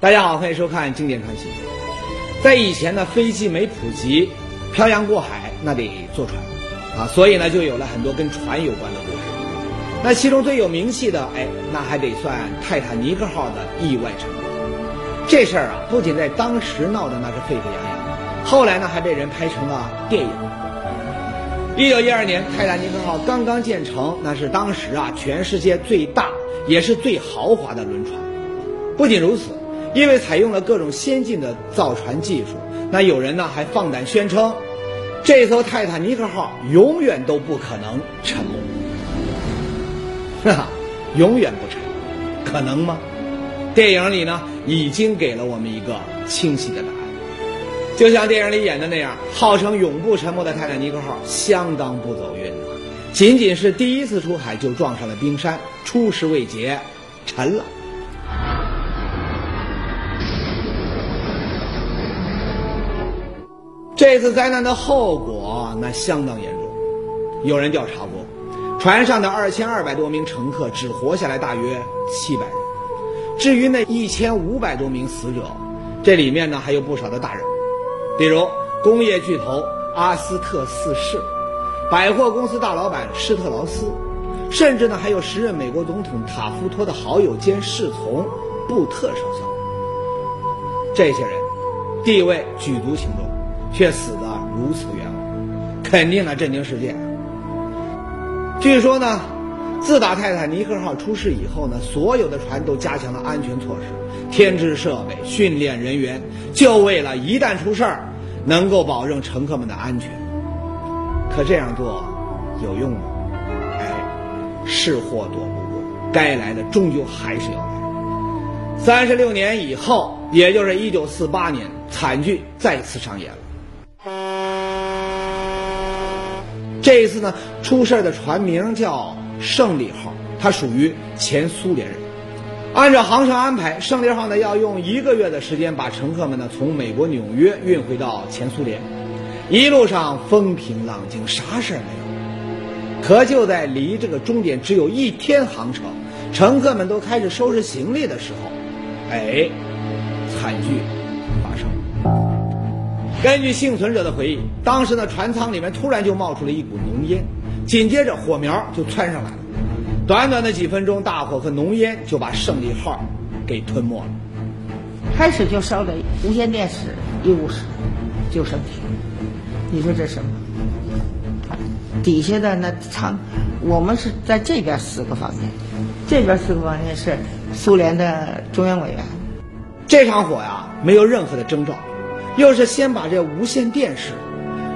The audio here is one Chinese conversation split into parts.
大家好，欢迎收看《经典传奇》。在以前呢，飞机没普及，漂洋过海那得坐船啊，所以呢，就有了很多跟船有关的故事。那其中最有名气的，哎，那还得算泰坦尼克号的意外沉没。这事儿啊，不仅在当时闹得那是沸沸扬扬，后来呢，还被人拍成了电影。一九一二年，泰坦尼克号刚刚建成，那是当时啊全世界最大也是最豪华的轮船。不仅如此。因为采用了各种先进的造船技术，那有人呢还放胆宣称，这艘泰坦尼克号永远都不可能沉没。哈哈，永远不沉，可能吗？电影里呢已经给了我们一个清晰的答案。就像电影里演的那样，号称永不沉没的泰坦尼克号相当不走运啊！仅仅是第一次出海就撞上了冰山，出师未捷，沉了。这次灾难的后果那相当严重，有人调查过，船上的二千二百多名乘客只活下来大约七百人。至于那一千五百多名死者，这里面呢还有不少的大人，比如工业巨头阿斯特四世、百货公司大老板施特劳斯，甚至呢还有时任美国总统塔夫托的好友兼侍从布特少校。这些人地位举足轻重。却死得如此冤枉，肯定呢震惊世界。据说呢，自打泰坦尼克号出事以后呢，所有的船都加强了安全措施，添置设备、训练人员，就为了一旦出事儿，能够保证乘客们的安全。可这样做有用吗？哎，是祸躲不过，该来的终究还是要来。三十六年以后，也就是一九四八年，惨剧再次上演了。这一次呢，出事的船名叫“胜利号”，它属于前苏联人。按照航程安排，“胜利号”呢要用一个月的时间把乘客们呢从美国纽约运回到前苏联，一路上风平浪静，啥事儿没有。可就在离这个终点只有一天航程，乘客们都开始收拾行李的时候，哎，惨剧。根据幸存者的回忆，当时呢，船舱里面突然就冒出了一股浓烟，紧接着火苗就窜上来了。短短的几分钟，大火和浓烟就把胜利号给吞没了。开始就烧的无线电室医务室，救生艇。你说这什么？底下的那舱，我们是在这边四个房间，这边四个房间是苏联的中央委员。这场火呀，没有任何的征兆。又是先把这无线电室、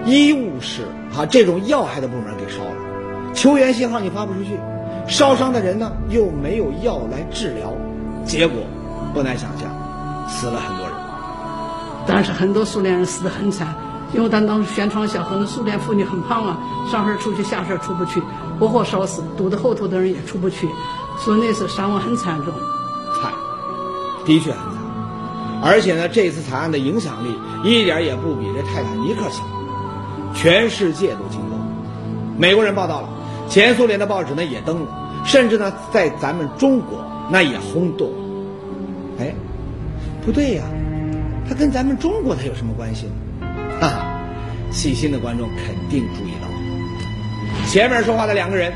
医务室啊这种要害的部门给烧了，求援信号你发不出去，烧伤的人呢又没有药来治疗，结果不难想象，死了很多人。但是很多苏联人死得很惨，因为他当时宣传小，很多苏联妇女很胖啊，上身出去下身出不去，活活烧死，堵在后头的人也出不去，所以那次伤亡很惨重。惨，的确很惨。而且呢，这次惨案的影响力一点也不比这泰坦尼克小，全世界都惊动了。美国人报道了，前苏联的报纸呢也登了，甚至呢在咱们中国那也轰动。哎，不对呀，他跟咱们中国他有什么关系呢？哈哈，细心的观众肯定注意到了，前面说话的两个人，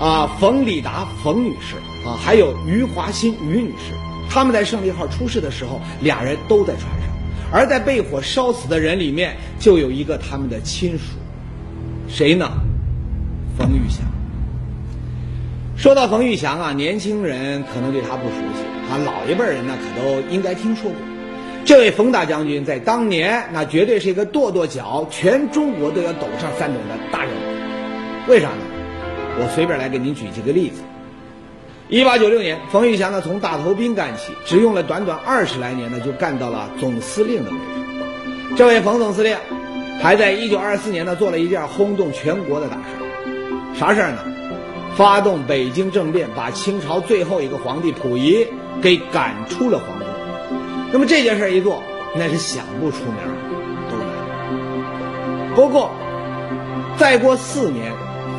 啊，冯里达冯女士啊，还有余华新余女士。他们在胜利号出事的时候，俩人都在船上，而在被火烧死的人里面，就有一个他们的亲属，谁呢？冯玉祥。说到冯玉祥啊，年轻人可能对他不熟悉，啊，老一辈人呢可都应该听说过。这位冯大将军在当年那绝对是一个跺跺脚，全中国都要抖上三抖的大人物。为啥呢？我随便来给您举几个例子。一八九六年，冯玉祥呢从大头兵干起，只用了短短二十来年呢，就干到了总司令的位置。这位冯总司令，还在一九二四年呢做了一件轰动全国的大事，啥事儿呢？发动北京政变，把清朝最后一个皇帝溥仪给赶出了皇宫。那么这件事一做，那是想不出名都难。不过，再过四年，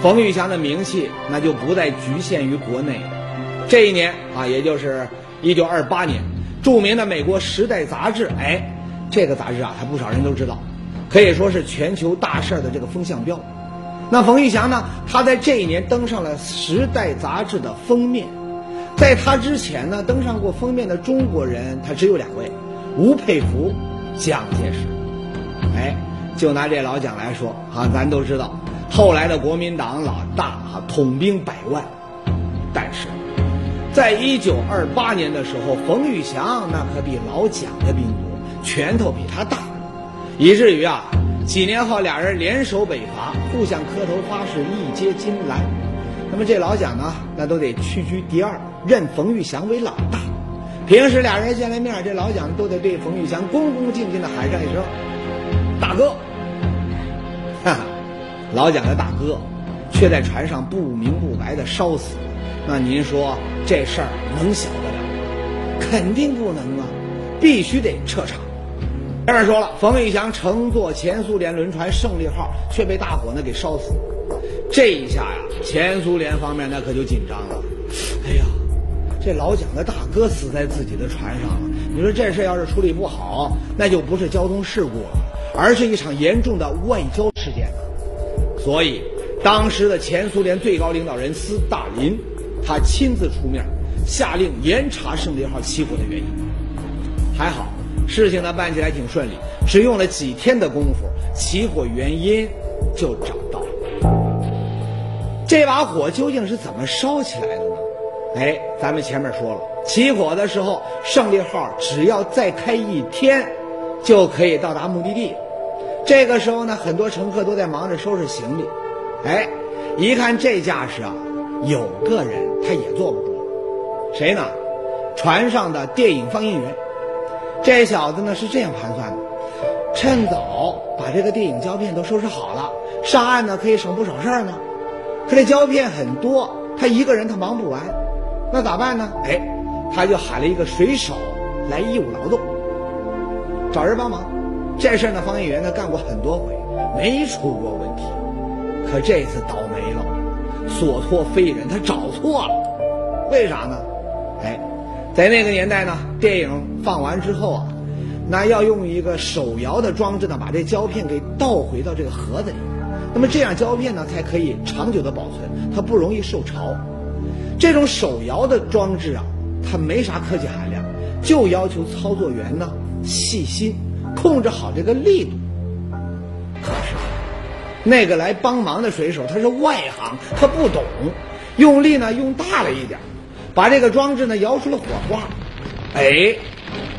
冯玉祥的名气那就不再局限于国内。这一年啊，也就是一九二八年，著名的美国《时代》杂志，哎，这个杂志啊，还不少人都知道，可以说是全球大事的这个风向标。那冯玉祥呢，他在这一年登上了《时代》杂志的封面。在他之前呢，登上过封面的中国人，他只有两位：吴佩孚、蒋介石。哎，就拿这老蒋来说，啊，咱都知道，后来的国民党老大啊，统兵百万。但是，在一九二八年的时候，冯玉祥那可比老蒋的兵多，拳头比他大，以至于啊，几年后俩人联手北伐，互相磕头发誓一结金兰。那么这老蒋呢，那都得屈居第二，认冯玉祥为老大。平时俩人见了面，这老蒋都得对冯玉祥恭恭敬敬地喊上一声“大哥”。哈哈，老蒋的大哥，却在船上不明不白地烧死。那您说这事儿能小得了吗？肯定不能啊，必须得彻查。前面说了，冯玉祥乘坐前苏联轮船“胜利号”，却被大火呢给烧死。这一下呀，前苏联方面那可就紧张了。哎呀，这老蒋的大哥死在自己的船上了，你说这事要是处理不好，那就不是交通事故了，而是一场严重的外交事件了。所以，当时的前苏联最高领导人斯大林，他亲自出面，下令严查“胜利号”起火的原因。还好，事情呢办起来挺顺利，只用了几天的功夫，起火原因就找到了。这把火究竟是怎么烧起来的呢？哎，咱们前面说了，起火的时候，胜利号只要再开一天，就可以到达目的地。这个时候呢，很多乘客都在忙着收拾行李。哎，一看这架势啊，有个人他也坐不住，谁呢？船上的电影放映员。这小子呢是这样盘算的：趁早把这个电影胶片都收拾好了，上岸呢可以省不少事儿呢。可这胶片很多，他一个人他忙不完，那咋办呢？哎，他就喊了一个水手来义务劳动，找人帮忙。这事儿呢，放映员呢干过很多回，没出过问题。可这次倒霉了，所托非人，他找错了。为啥呢？哎，在那个年代呢，电影放完之后啊，那要用一个手摇的装置呢，把这胶片给倒回到这个盒子里。那么这样胶片呢才可以长久的保存，它不容易受潮。这种手摇的装置啊，它没啥科技含量，就要求操作员呢细心，控制好这个力度。那个来帮忙的水手他是外行，他不懂，用力呢用大了一点，把这个装置呢摇出了火花。哎，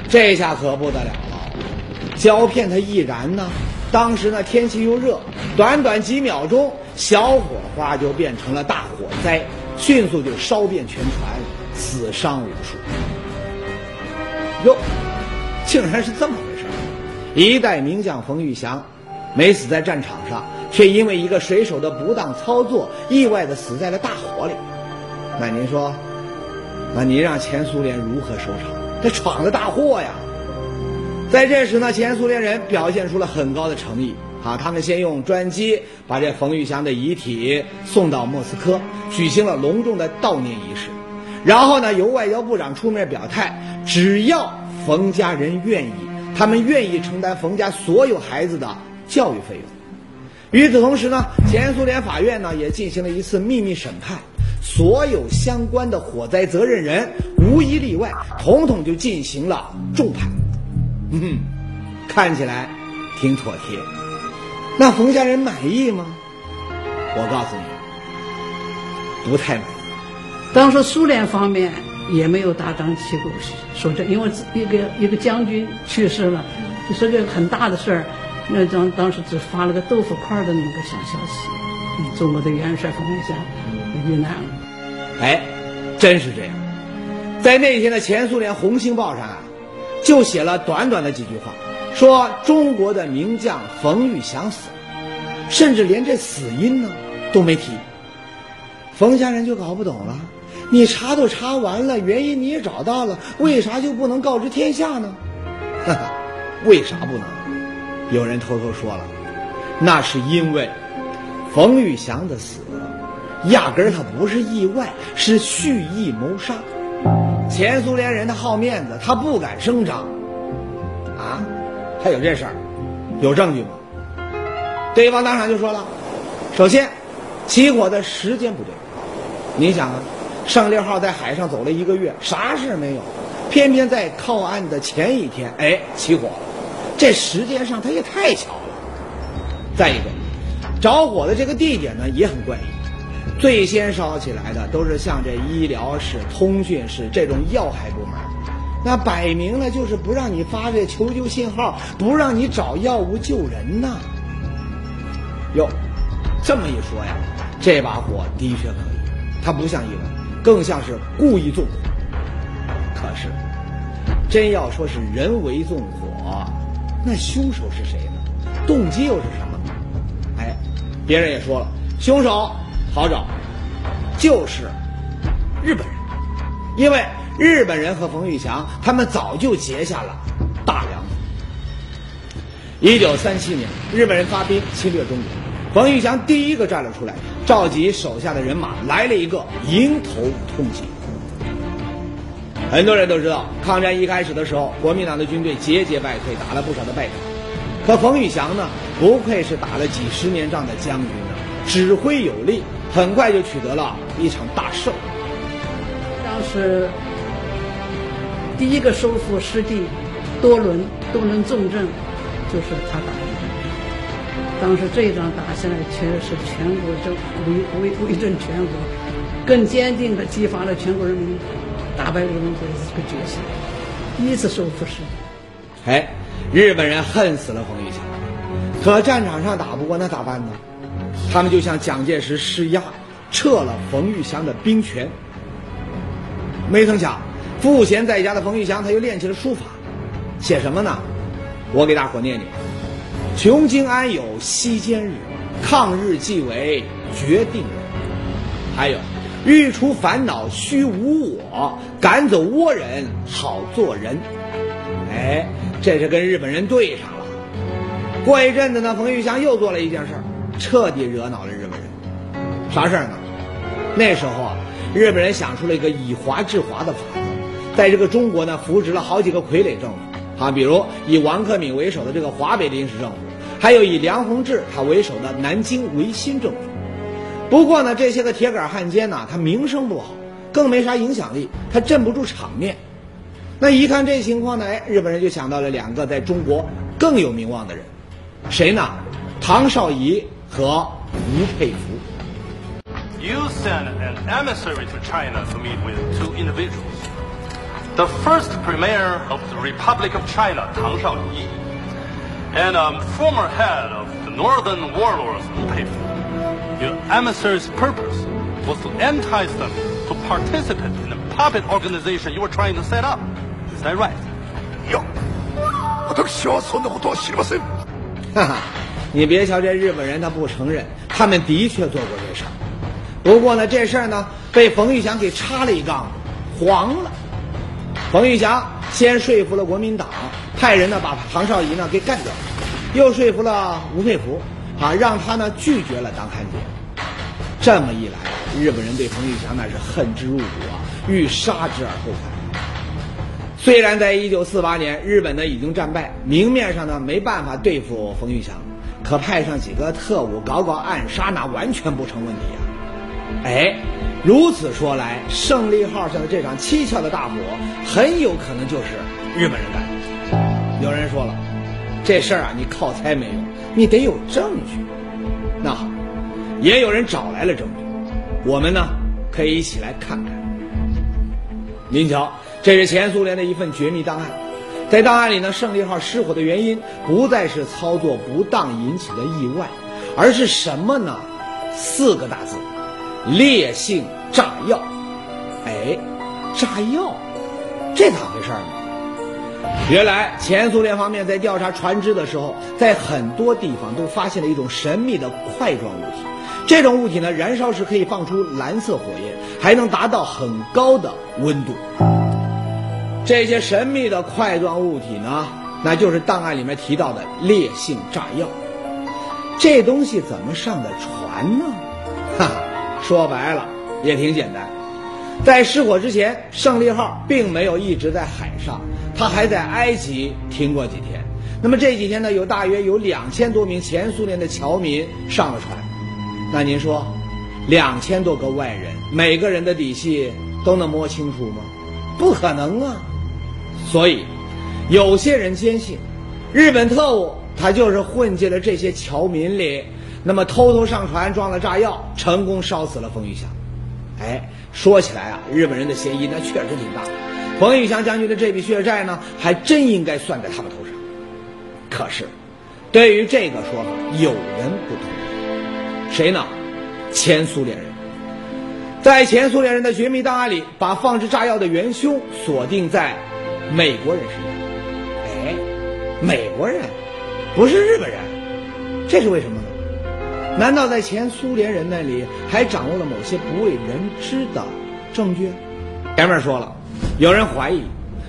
这下可不得了了，胶片它一燃呢。当时呢，天气又热，短短几秒钟，小火花就变成了大火灾，迅速就烧遍全船，死伤无数。哟，竟然是这么回事一代名将冯玉祥，没死在战场上，却因为一个水手的不当操作，意外的死在了大火里。那您说，那您让前苏联如何收场？这闯了大祸呀！在这时呢，前苏联人表现出了很高的诚意啊！他们先用专机把这冯玉祥的遗体送到莫斯科，举行了隆重的悼念仪式。然后呢，由外交部长出面表态，只要冯家人愿意，他们愿意承担冯家所有孩子的教育费用。与此同时呢，前苏联法院呢也进行了一次秘密审判，所有相关的火灾责任人无一例外，统统就进行了重判。嗯，看起来挺妥帖。那冯家人满意吗？我告诉你，不太满意。当时苏联方面也没有大张旗鼓说这，因为一个一个将军去世了，这是个很大的事儿。那张当时只发了个豆腐块的那么个小消息，中国的元帅冯玉祥遇难了。哎，真是这样。在那天的前苏联《红星报》上啊。就写了短短的几句话，说中国的名将冯玉祥死了，甚至连这死因呢都没提。冯家人就搞不懂了，你查都查完了，原因你也找到了，为啥就不能告知天下呢？哈哈，为啥不能？有人偷偷说了，那是因为冯玉祥的死，压根儿他不是意外，是蓄意谋杀。前苏联人他好面子，他不敢声张。啊，还有这事儿，有证据吗？对方当场就说了，首先，起火的时间不对。你想啊，胜利号在海上走了一个月，啥事没有，偏偏在靠岸的前一天，哎，起火了，这时间上它也太巧了。再一个，着火的这个地点呢也很怪异，最先烧起来的都是像这医疗室、通讯室这种要害部门，那摆明了就是不让你发这求救信号，不让你找药物救人呐。哟，这么一说呀，这把火的确可疑，它不像意外，更像是故意纵火。可是，真要说是人为纵火，那凶手是谁呢？动机又是什么？哎，别人也说了，凶手好找，就是日本人，因为日本人和冯玉祥他们早就结下了大梁子。一九三七年，日本人发兵侵略中国，冯玉祥第一个站了出来，召集手下的人马来了一个迎头痛击。很多人都知道，抗战一开始的时候，国民党的军队节节败退，打了不少的败仗。可冯玉祥呢，不愧是打了几十年仗的将军呢，指挥有力，很快就取得了一场大胜。当时第一个收复失地多伦多伦重镇。就是他打的，当时这一仗打下来，确实是全国政威威威震全国，更坚定的激发了全国人民打败日本鬼子这个决心，第一次收复失地。哎，日本人恨死了冯玉祥，可战场上打不过，那咋办呢？他们就向蒋介石施压，撤了冯玉祥的兵权。没曾想，赋闲在家的冯玉祥，他又练起了书法，写什么呢？我给大伙念念：穷经安有息间日，抗日既为决定人。还有，欲除烦恼须无我，赶走倭人好做人。哎，这是跟日本人对上了。过一阵子呢，冯玉祥又做了一件事儿，彻底惹恼了日本人。啥事儿呢？那时候啊，日本人想出了一个以华制华的法子，在这个中国呢，扶植了好几个傀儡政府。啊，比如以王克敏为首的这个华北临时政府，还有以梁鸿志他为首的南京维新政府。不过呢，这些个铁杆汉奸呢，他名声不好，更没啥影响力，他镇不住场面。那一看这情况呢，哎，日本人就想到了两个在中国更有名望的人，谁呢？唐绍仪和吴佩孚。You send an emissary to China to meet with two individuals. the first premier of the Republic of China, Tang Shaoyi, and a former head of the northern warlords, Wu Peifu. Your emissary's purpose was to entice them to participate in the puppet organization you were trying to set up. Is that right? いや、私はそんなことは知りません。哈哈，你别瞧这日本人，他不承认，他们的确做过这事儿。不过呢，这事儿呢，被冯玉祥给插了一杠，黄了。冯玉祥先说服了国民党，派人呢把唐绍仪呢给干掉，又说服了吴佩孚， 啊，让他呢拒绝了当汉奸。这么一来，日本人对冯玉祥那是恨之入骨啊，欲杀之而后快。虽然在一九四八年日本呢已经战败，明面上呢没办法对付冯玉祥，可派上几个特务搞搞暗杀，那完全不成问题啊。哎，如此说来，胜利号上的这场蹊跷的大火，很有可能就是日本人干的。有人说了，这事儿啊，你靠猜没用，你得有证据。那好，也有人找来了证据，我们呢可以一起来看看。您瞧，这是前苏联的一份绝密档案，在档案里呢，胜利号失火的原因不再是操作不当引起的意外，而是什么呢？四个大字。烈性炸药，哎，炸药，这咋回事呢？原来前苏联方面在调查船只的时候，在很多地方都发现了一种神秘的块状物体。这种物体呢，燃烧时可以放出蓝色火焰，还能达到很高的温度。这些神秘的块状物体呢，那就是档案里面提到的烈性炸药。这东西怎么上的船呢？哈哈。说白了也挺简单，在失火之前，胜利号并没有一直在海上，它还在埃及停过几天。那么这几天呢，有大约有两千多名前苏联的侨民上了船。那您说，两千多个外人，每个人的底细都能摸清楚吗？不可能啊！所以，有些人坚信，日本特务他就是混进了这些侨民里，那么偷偷上船装了炸药，成功烧死了冯玉祥。哎，说起来啊，日本人的嫌疑那确实挺大。冯玉祥将军的这笔血债呢，还真应该算在他们头上。可是，对于这个说法，有人不同意。谁呢？前苏联人。在前苏联人的绝密档案里，把放置炸药的元凶锁定在美国人身上。哎，美国人，不是日本人，这是为什么？难道在前苏联人那里还掌握了某些不为人知的证据？前面说了，有人怀疑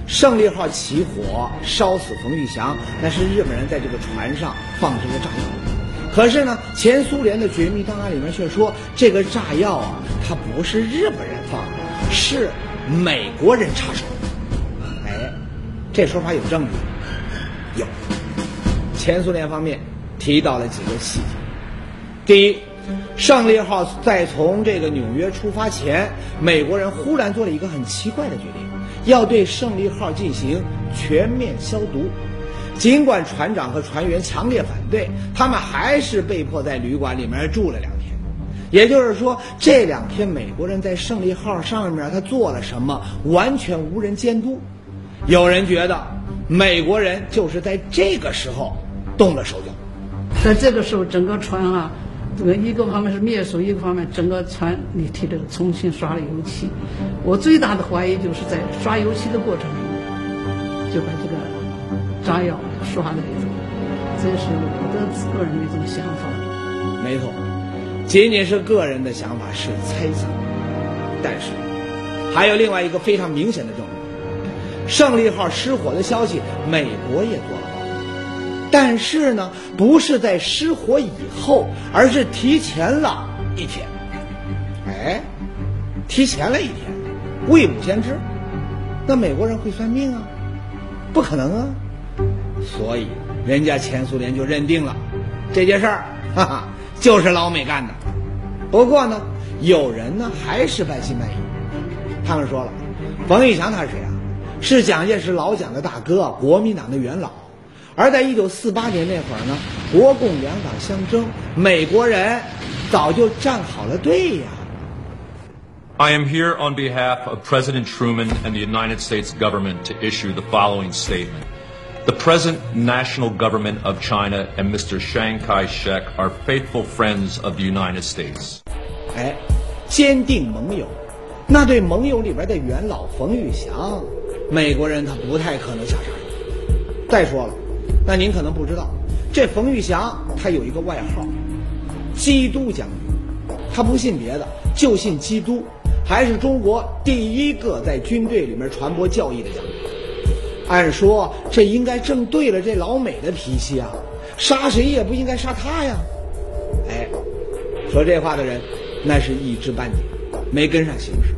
胜利号起火烧死冯玉祥，那是日本人在这个船上放置了炸药。可是呢，前苏联的绝密档案里面却说，这个炸药啊，它不是日本人放的，是美国人插手。哎，这说法有证据？有。前苏联方面提到了几个细节。第一，胜利号在从这个纽约出发前，美国人忽然做了一个很奇怪的决定，要对胜利号进行全面消毒。尽管船长和船员强烈反对，他们还是被迫在旅馆里面住了两天。也就是说，这两天美国人在胜利号上面他做了什么，完全无人监督。有人觉得，美国人就是在这个时候动了手脚。在这个时候，整个船啊，这个一个方面是灭鼠，一个方面整个船你提这个重新刷了油漆。我最大的怀疑就是在刷油漆的过程中，就把这个炸药。说话的例子，这是我的个人的一种想法。没错，仅仅是个人的想法是猜测，但是还有另外一个非常明显的证据：胜利号失火的消息，美国也做了，但是呢，不是在失火以后，而是提前了一天。哎，提前了一天，未卜先知，那美国人会算命啊？不可能啊！所以，人家前苏联就认定了这件事儿，哈哈，就是老美干的。不过呢，有人呢还是半信半疑。他们说了，冯玉祥他是谁啊？是蒋介石老蒋的大哥，国民党的元老。而在一九四八年那会儿呢，国共两党相争，美国人早就站好了队呀。I am here on behalf of President Truman and the United States government to issue the following statement. The present national government of China and Mr. Chiang Kai-shek are faithful friends of the United States. 哎，坚定盟友，那对盟友里边的元老冯玉祥，美国人他不太可能下杀手。再说了，那您可能不知道，这冯玉祥他有一个外号——基督将军，他不信别的，就信基督，还是中国第一个在军队里面传播教义的将军。按说这应该正对了这老美的脾气啊，杀谁也不应该杀他呀。哎，说这话的人，那是一知半解，没跟上形势。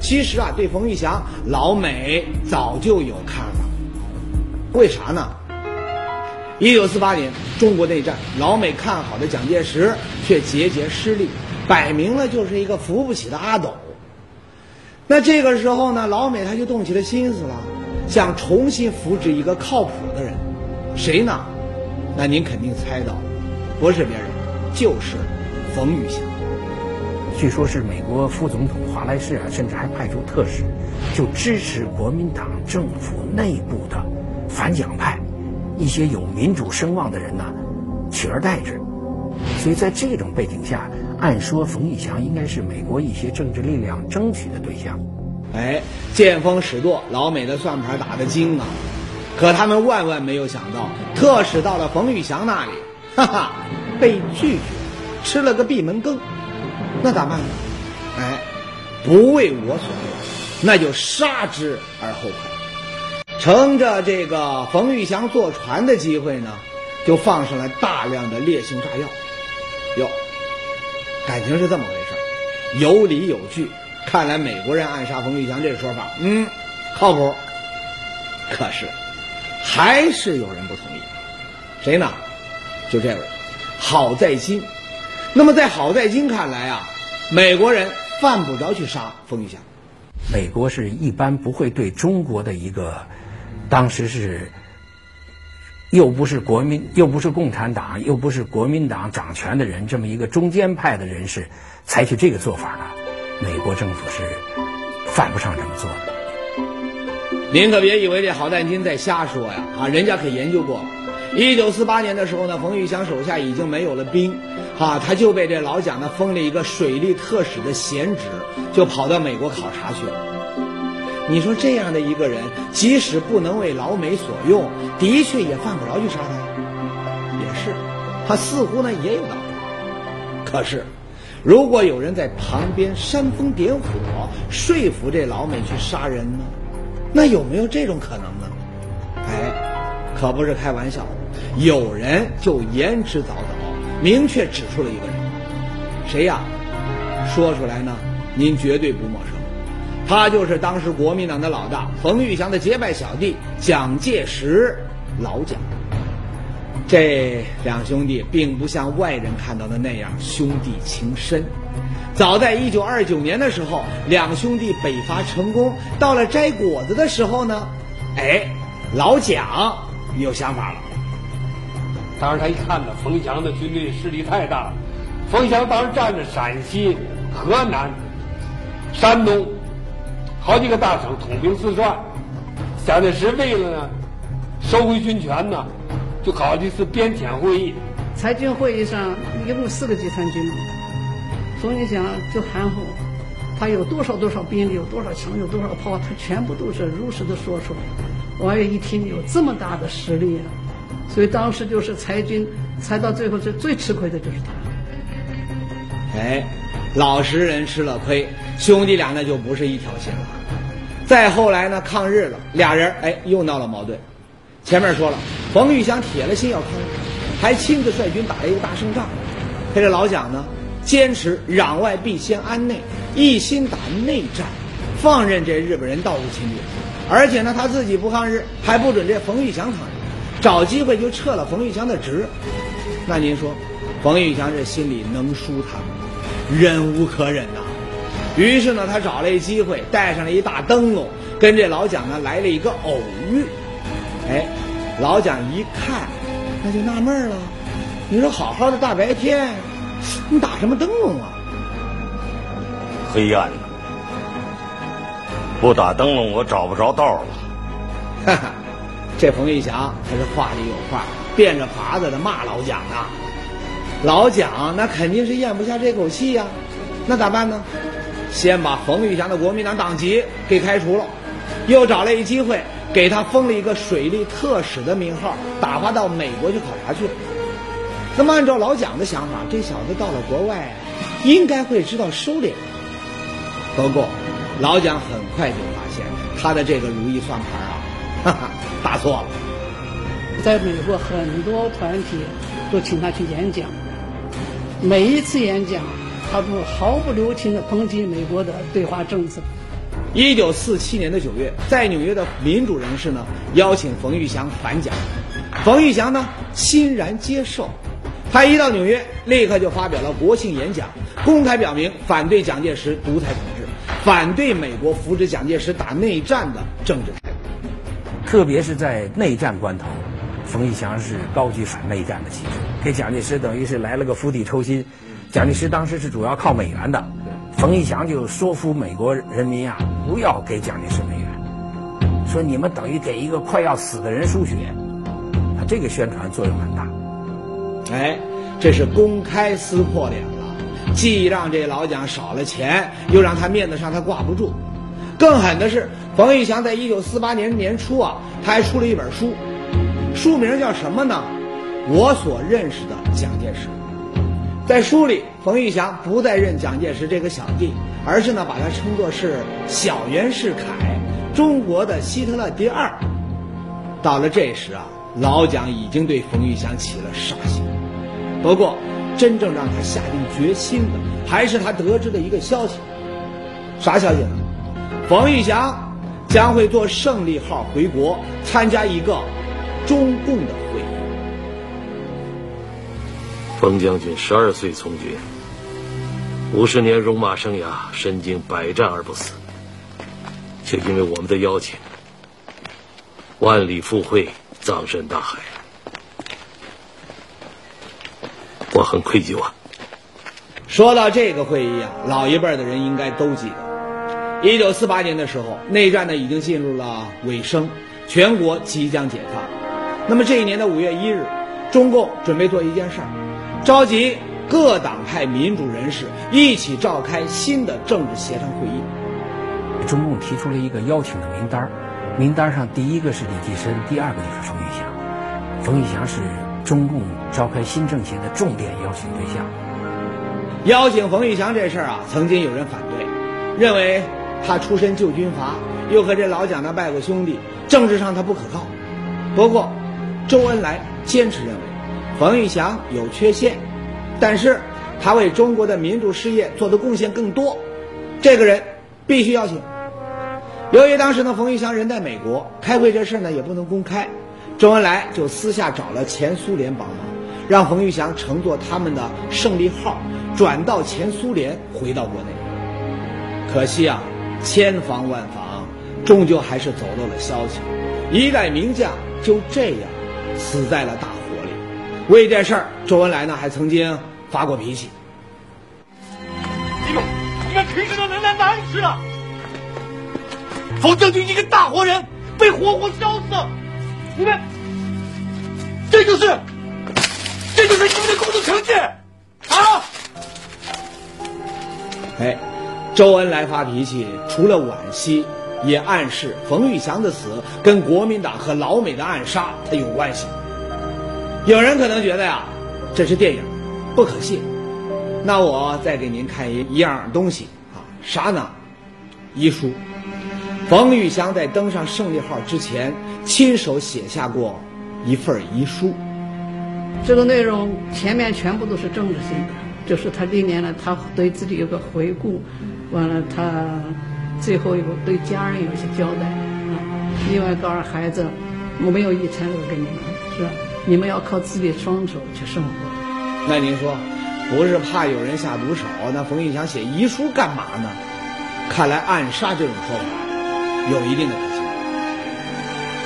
其实啊，对冯玉祥，老美早就有看法。为啥呢？一九四八年中国内战，老美看好的蒋介石却节节失利，摆明了就是一个扶不起的阿斗。那这个时候呢，老美他就动起了心思了。想重新扶植一个靠谱的人，谁呢？那您肯定猜到，不是别人，就是冯玉祥。据说是美国副总统华莱士啊，甚至还派出特使，就支持国民党政府内部的反蒋派，一些有民主声望的人呢，取而代之。所以在这种背景下，按说冯玉祥应该是美国一些政治力量争取的对象。哎，见风使舵，老美的算盘打得精啊！可他们万万没有想到，特使到了冯玉祥那里，哈哈，被拒绝，吃了个闭门羹。那咋办呢？哎，不为我所用，那就杀之而后快。乘着这个冯玉祥坐船的机会呢，就放上了大量的烈性炸药。哟，感情是这么回事有理有据。看来美国人暗杀冯玉祥这个说法，嗯，靠谱。可是，还是有人不同意。谁呢？就这位，郝在金。那么在郝在金看来啊，美国人犯不着去杀冯玉祥。美国是一般不会对中国的一个，当时是又不是国民，又不是共产党，又不是国民党掌权的人，这么一个中间派的人士，采取这个做法呢？美国政府是犯不上这么做的。您可别以为这郝在金在瞎说呀！啊，人家可研究过。一九四八年的时候呢，冯玉祥手下已经没有了兵，啊，他就被这老蒋呢封了一个水利特使的闲职，就跑到美国考察去了。你说这样的一个人，即使不能为老美所用，的确也犯不着去杀他呀。也是，他似乎呢也有道理。可是，如果有人在旁边煽风点火，说服这老美去杀人呢，那有没有这种可能呢？哎，可不是开玩笑。有人就言之凿凿，明确指出了一个人，谁呀？说出来呢，您绝对不陌生，他就是当时国民党的老大冯玉祥的结拜小弟蒋介石，老蒋。这两兄弟并不像外人看到的那样兄弟情深，早在一九二九年的时候，两兄弟北伐成功，到了摘果子的时候呢，哎，老蒋有想法了。当时他一看呢，冯祥的军队势力太大了。冯祥当时占着陕西、河南、山东好几个大省，统兵四川。蒋介石为了呢收回军权呢，就搞了一次边遣会议。裁军会议上一共四个集团军，冯玉祥就含糊，他有多少多少兵力，有多少枪，有多少炮，他全部都是如实的说出来。王岳一听，有这么大的实力啊！所以当时就是裁军，裁到最后是最吃亏的就是他。哎，老实人吃了亏，兄弟俩那就不是一条心了。再后来呢，抗日了，俩人哎又闹了矛盾。前面说了，冯玉祥铁了心要抗日，还亲自率军打了一个大胜仗。可这老蒋呢，坚持攘外必先安内，一心打内战，放任这日本人到处侵略，而且呢他自己不抗日，还不准这冯玉祥抗日。找机会就撤了冯玉祥的职，那您说，冯玉祥这心里能舒坦吗？忍无可忍呐！于是呢，他找了一机会，带上了一大灯笼，跟这老蒋呢来了一个偶遇。哎，老蒋一看，那就纳闷了：你说好好的大白天，你打什么灯笼啊？黑暗呢，不打灯笼我找不着道了。哈哈。这冯玉祥他是话里有话，变着法子的骂老蒋啊！老蒋那肯定是咽不下这口气呀，那咋办呢？先把冯玉祥的国民党党籍给开除了，又找了一机会给他封了一个水利特使的名号，打发到美国去考察去了。那么按照老蒋的想法，这小子到了国外，应该会知道收敛。不过，老蒋很快就发现他的这个如意算盘啊，哈哈。打错了，在美国很多团体都请他去演讲，每一次演讲，他都毫不留情地抨击美国的对华政策。一九四七年的九月，在纽约的民主人士呢邀请冯玉祥反讲，冯玉祥呢欣然接受。他一到纽约，立刻就发表了国庆演讲，公开表明反对蒋介石独裁统治，反对美国扶持蒋介石打内战的政治态度。特别是在内战关头，冯玉祥是高举反内战的旗帜，给蒋介石等于是来了个釜底抽薪。蒋介石当时是主要靠美元的，冯玉祥就说服美国人民啊，不要给蒋介石美元，说你们等于给一个快要死的人输血，他这个宣传作用很大。哎，这是公开撕破脸了，既让这老蒋少了钱，又让他面子上他挂不住。更狠的是，冯玉祥在一九四八年年初啊，他还出了一本书，书名叫什么呢？我所认识的蒋介石。在书里，冯玉祥不再认蒋介石这个小弟，而是呢把他称作是小袁世凯，中国的希特勒第二。到了这时啊，老蒋已经对冯玉祥起了杀心。不过，真正让他下定决心的，还是他得知的一个消息。啥消息呢？冯玉祥将会坐胜利号回国，参加一个中共的冯将军十二岁从军，五十年戎马生涯，身经百战而不死，却因为我们的邀请，万里赴会，葬身大海。我很愧疚啊。说到这个会议啊，老一辈的人应该都记得。一九四八年的时候，内战呢已经进入了尾声，全国即将解放。那么这一年的五月一日，中共准备做一件事儿，召集各党派民主人士一起召开新的政治协商会议。中共提出了一个邀请的名单名单上第一个是李济深，第二个就是冯玉祥。冯玉祥是中共召开新政协的重点邀请对象。邀请冯玉祥这事儿啊，曾经有人反对，认为他出身旧军阀，又和这老蒋呢拜过兄弟，政治上他不可靠。不过，周恩来坚持认为，冯玉祥有缺陷，但是他为中国的民主事业做的贡献更多，这个人必须邀请。由于当时呢，冯玉祥人在美国，开会这事儿呢也不能公开，周恩来就私下找了前苏联帮忙，让冯玉祥乘坐他们的胜利号。转到前苏联，回到国内。可惜啊，千防万防，终究还是走漏了消息。一代名将就这样死在了大。为这事儿，周恩来呢还曾经发过脾气。你们，你们平时都能在哪里去了？冯将军一个大活人被活活烧死，你们，这就是，这就是你们的工作成绩啊！哎，周恩来发脾气，除了惋惜，也暗示冯玉祥的死跟国民党和老美的暗杀他有关系。有人可能觉得呀，这是电影，不可信。那我再给您看一一样东西啊，啥呢？遗书。冯玉祥在登上胜利号之前，亲手写下过一份遗书。这个内容前面全部都是政治性的。就是他历年来，他对自己有个回顾，完了他最后有对家人有些交代啊。另外告诉孩子，我没有遗产留给你们，是吧？你们要靠自己双手去生活。那您说，不是怕有人下毒手？那冯玉祥写遗书干嘛呢？看来暗杀这种说法有一定的可信。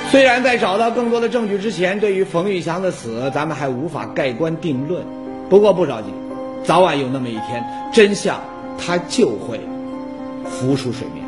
虽然在找到更多的证据之前，对于冯玉祥的死，咱们还无法盖棺定论。不过不着急。早晚有那么一天，真相它就会浮出水面。